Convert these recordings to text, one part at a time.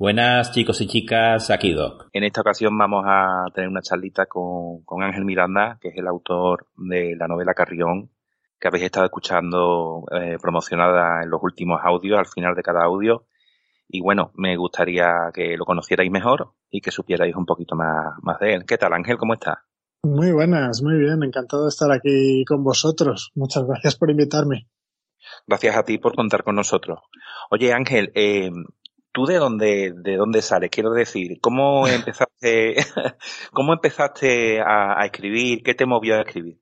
Buenas chicos y chicas, aquí Doc. En esta ocasión vamos a tener una charlita con, Ángel Miranda, que es el autor de la novela Carrión, que habéis estado escuchando eh, promocionada en los últimos audios, al final de cada audio. Y bueno, me gustaría que lo conocierais mejor y que supierais un poquito más, más de él. ¿Qué tal, Ángel? ¿Cómo estás? Muy buenas, muy bien. Encantado de estar aquí con vosotros. Muchas gracias por invitarme. Gracias a ti por contar con nosotros. Oye, Ángel, eh, ¿Tú de dónde, de dónde sales? Quiero decir, ¿cómo empezaste, cómo empezaste a, escribir? ¿Qué te movió a escribir?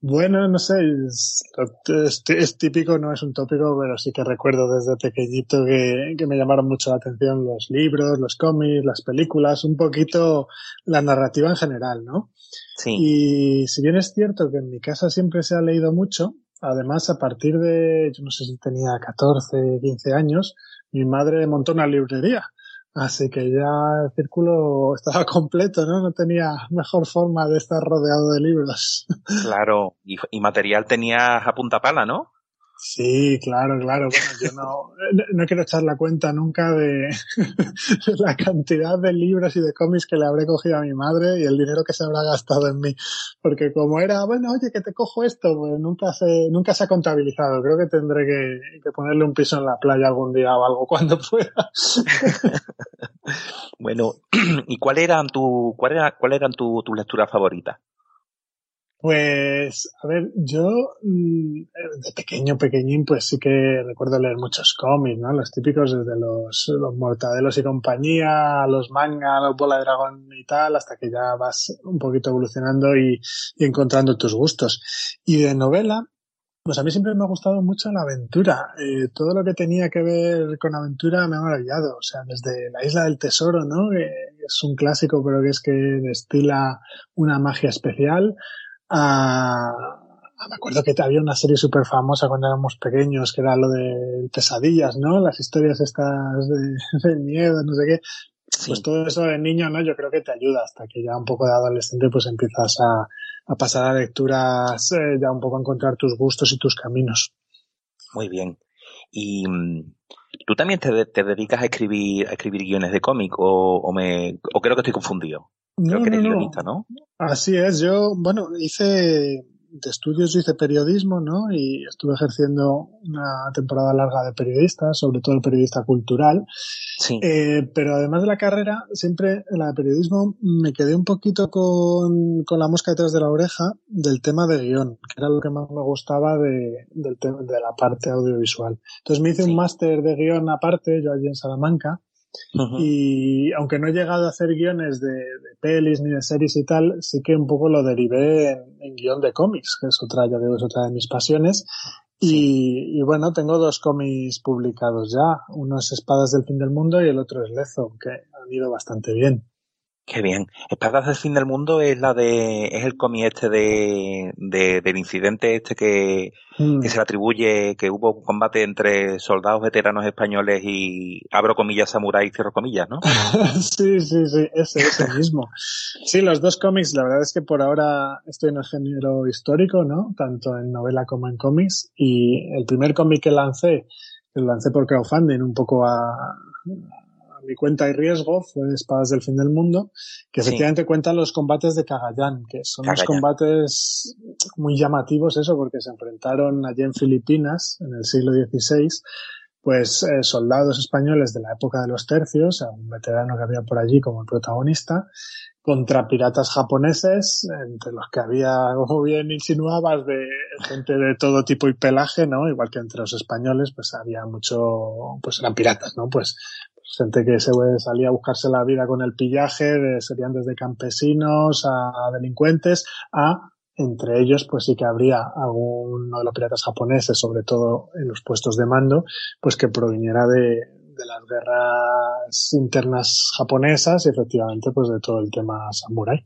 Bueno, no sé, es, típico, no es un tópico, pero sí que recuerdo desde pequeñito que, que, me llamaron mucho la atención los libros, los cómics, las películas, un poquito la narrativa en general, ¿no? Sí. Y si bien es cierto que en mi casa siempre se ha leído mucho, además a partir de, yo no sé si tenía 14, 15 años, mi madre montó una librería. Así que ya el círculo estaba completo, ¿no? No tenía mejor forma de estar rodeado de libros. Claro, y, material tenías a punta pala, ¿no? Sí, claro, claro. Bueno, yo no, no quiero echar la cuenta nunca de la cantidad de libros y de cómics que le habré cogido a mi madre y el dinero que se habrá gastado en mí. Porque como era, bueno, oye, que te cojo esto, pues nunca se, nunca se ha contabilizado. Creo que tendré que, ponerle un piso en la playa algún día o algo cuando pueda. bueno, ¿y cuál eran tu, cuál era, cuál eran tu, tu lectura favorita? Pues, a ver, yo mm, de pequeño, pequeñín, pues sí que recuerdo leer muchos cómics, ¿no? Los típicos desde los, los Mortadelos y compañía, los manga, los Bola de Dragón y tal, hasta que ya vas un poquito evolucionando y, encontrando tus gustos. Y de novela, pues a mí siempre me ha gustado mucho la aventura. Eh, todo lo que tenía que ver con aventura me ha maravillado. O sea, desde La Isla del Tesoro, ¿no? Es un clásico, pero que es que destila una magia especial me acuerdo que había una serie súper famosa cuando éramos pequeños, que era lo de pesadillas, ¿no? Las historias estas de, miedo, no sé qué. Pues todo eso de niño, ¿no? Yo creo que te ayuda hasta que ya un poco de adolescente pues empiezas a, pasar a lecturas, eh, ya un poco a encontrar tus gustos y tus caminos. Muy bien. Y mm, tú también te, dedicas a escribir, a escribir guiones de cómic o, o, me, o creo que estoy confundido. No, no, Así es, yo, bueno, hice de estudios, hice periodismo, ¿no? Y estuve ejerciendo una temporada larga de periodista, sobre todo el periodista cultural. Sí. Eh, pero además de la carrera, siempre en la de periodismo me quedé un poquito con, con la mosca detrás de la oreja del tema de guion, que era lo que más me gustaba de, del de la parte audiovisual. Entonces me hice un máster de guion aparte, yo allí en Salamanca, y aunque no he llegado a hacer guiones de, pelis ni de series y tal, sí que un poco lo derivé en, guion de cómics, que es otra, ya digo, es otra de mis pasiones. Y, y, bueno, tengo dos cómics publicados ya. Uno es Espadas del Fin del Mundo y el otro es Lezo, que han ido bastante bien. Qué bien. Espadas del fin del mundo es la de, es el cómic este de, de, del incidente este que, mm. que se le atribuye que hubo un combate entre soldados veteranos españoles y abro comillas samurái cierro comillas, ¿no? sí, sí, sí, ese, ese mismo. Sí, los dos cómics, la verdad es que por ahora estoy en el género histórico, ¿no? Tanto en novela como en cómics. Y el primer cómic que lancé, lo lancé por crowdfunding, un poco a, mi cuenta y riesgo fue Espadas del Fin del Mundo, que efectivamente cuenta los combates de Cagayán, que son unos combates muy llamativos eso, porque se enfrentaron allí en Filipinas en el siglo XVI, pues eh, soldados españoles de la época de los tercios, un veterano que había por allí como el protagonista, contra piratas japoneses, entre los que había, como bien insinuabas, de gente de todo tipo y pelaje, ¿no? Igual que entre los españoles, pues había mucho, pues eran piratas, ¿no? Pues gente que se salía a buscarse la vida con el pillaje, de, serían desde campesinos a delincuentes, a entre ellos, pues sí que habría alguno de los piratas japoneses, sobre todo en los puestos de mando, pues que proviniera de, de las guerras internas japonesas y efectivamente pues de todo el tema samurai.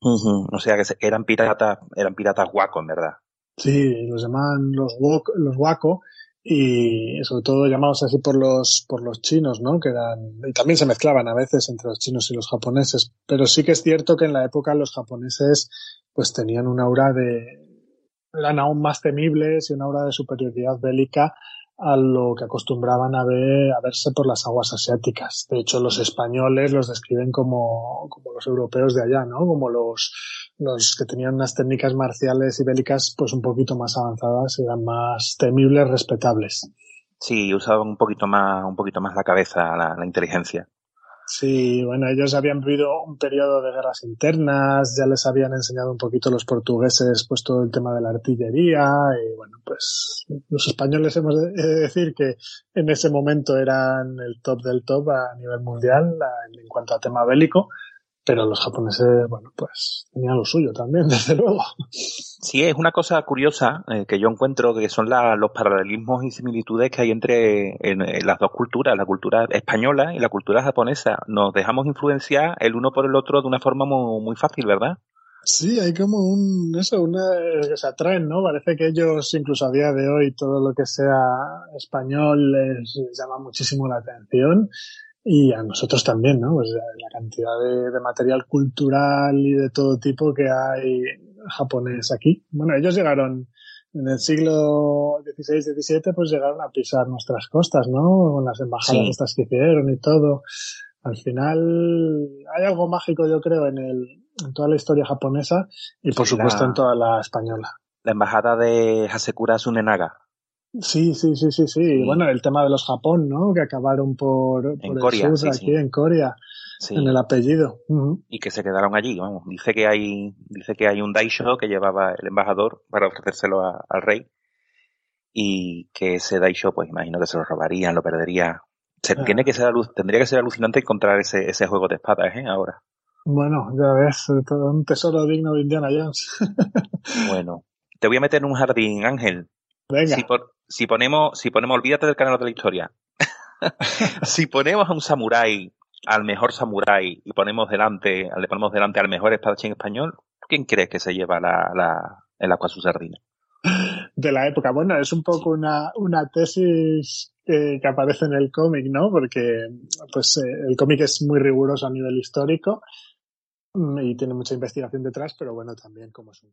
O sea que eran piratas, eran piratas guaco, en verdad. Sí, los llaman los, los wako y sobre todo llamados así por los por los chinos, ¿no? Que eran y también se mezclaban a veces entre los chinos y los japoneses, pero sí que es cierto que en la época los japoneses pues tenían una aura de eran aún más temibles y una aura de superioridad bélica a lo que acostumbraban a, ver, a verse por las aguas asiáticas. De hecho, los españoles los describen como, como los europeos de allá, ¿no? Como los, los que tenían unas técnicas marciales y bélicas pues un poquito más avanzadas eran más temibles, respetables. Sí, usaban un poquito más, un poquito más la cabeza, la, la inteligencia. Sí, bueno, ellos habían vivido un periodo de guerras internas, ya les habían enseñado un poquito los portugueses pues todo el tema de la artillería y bueno, pues los españoles hemos de decir que en ese momento eran el top del top a nivel mundial en cuanto a tema bélico pero los japoneses, bueno, pues tenían lo suyo también, desde luego. Sí, es una cosa curiosa eh, que yo encuentro que son los paralelismos y similitudes que hay entre en, las dos culturas, la cultura española y la cultura japonesa. Nos dejamos influenciar el uno por el otro de una forma muy, muy fácil, ¿verdad? Sí, hay como un, eso, una, que se atraen, ¿no? Parece que ellos, incluso a día de hoy, todo lo que sea español les llama muchísimo la atención y a nosotros también, ¿no? Pues la cantidad de, material cultural y de todo tipo que hay japonés aquí. Bueno, ellos llegaron en el siglo XVI, XVII, pues llegaron a pisar nuestras costas, ¿no? Con las embajadas estas que hicieron y todo. Al final hay algo mágico, yo creo, en, el, en toda la historia japonesa y por supuesto en toda la española. La embajada de Hasekura Sunenaga. Sí, sí, sí, sí, sí. Bueno, el tema de los Japón, ¿no? Que acabaron por, el Corea, sur, aquí en Corea, en el apellido. Y que se quedaron allí, vamos. Dice que hay, dice que hay un daisho que llevaba el embajador para ofrecérselo al rey. Y que ese daisho, pues imagino que se lo robarían, lo perdería. Se, ah. tiene que ser, tendría que ser alucinante encontrar ese, ese juego de espadas, ¿eh? Ahora. Bueno, ya ves, todo un tesoro digno de Indiana Jones. bueno, te voy a meter en un jardín, Ángel. Venga. Si, ponemos, si ponemos, olvídate del canal de la historia. si ponemos a un samurái, al mejor samurái, y ponemos delante, le ponemos delante al mejor espadachín español, ¿quién crees que se lleva la, la, el agua su sardina? De la época. Bueno, es un poco una, una tesis que, que aparece en el cómic, ¿no? Porque, pues, eh, el cómic es muy riguroso a nivel histórico mm, y tiene mucha investigación detrás, pero bueno, también como es un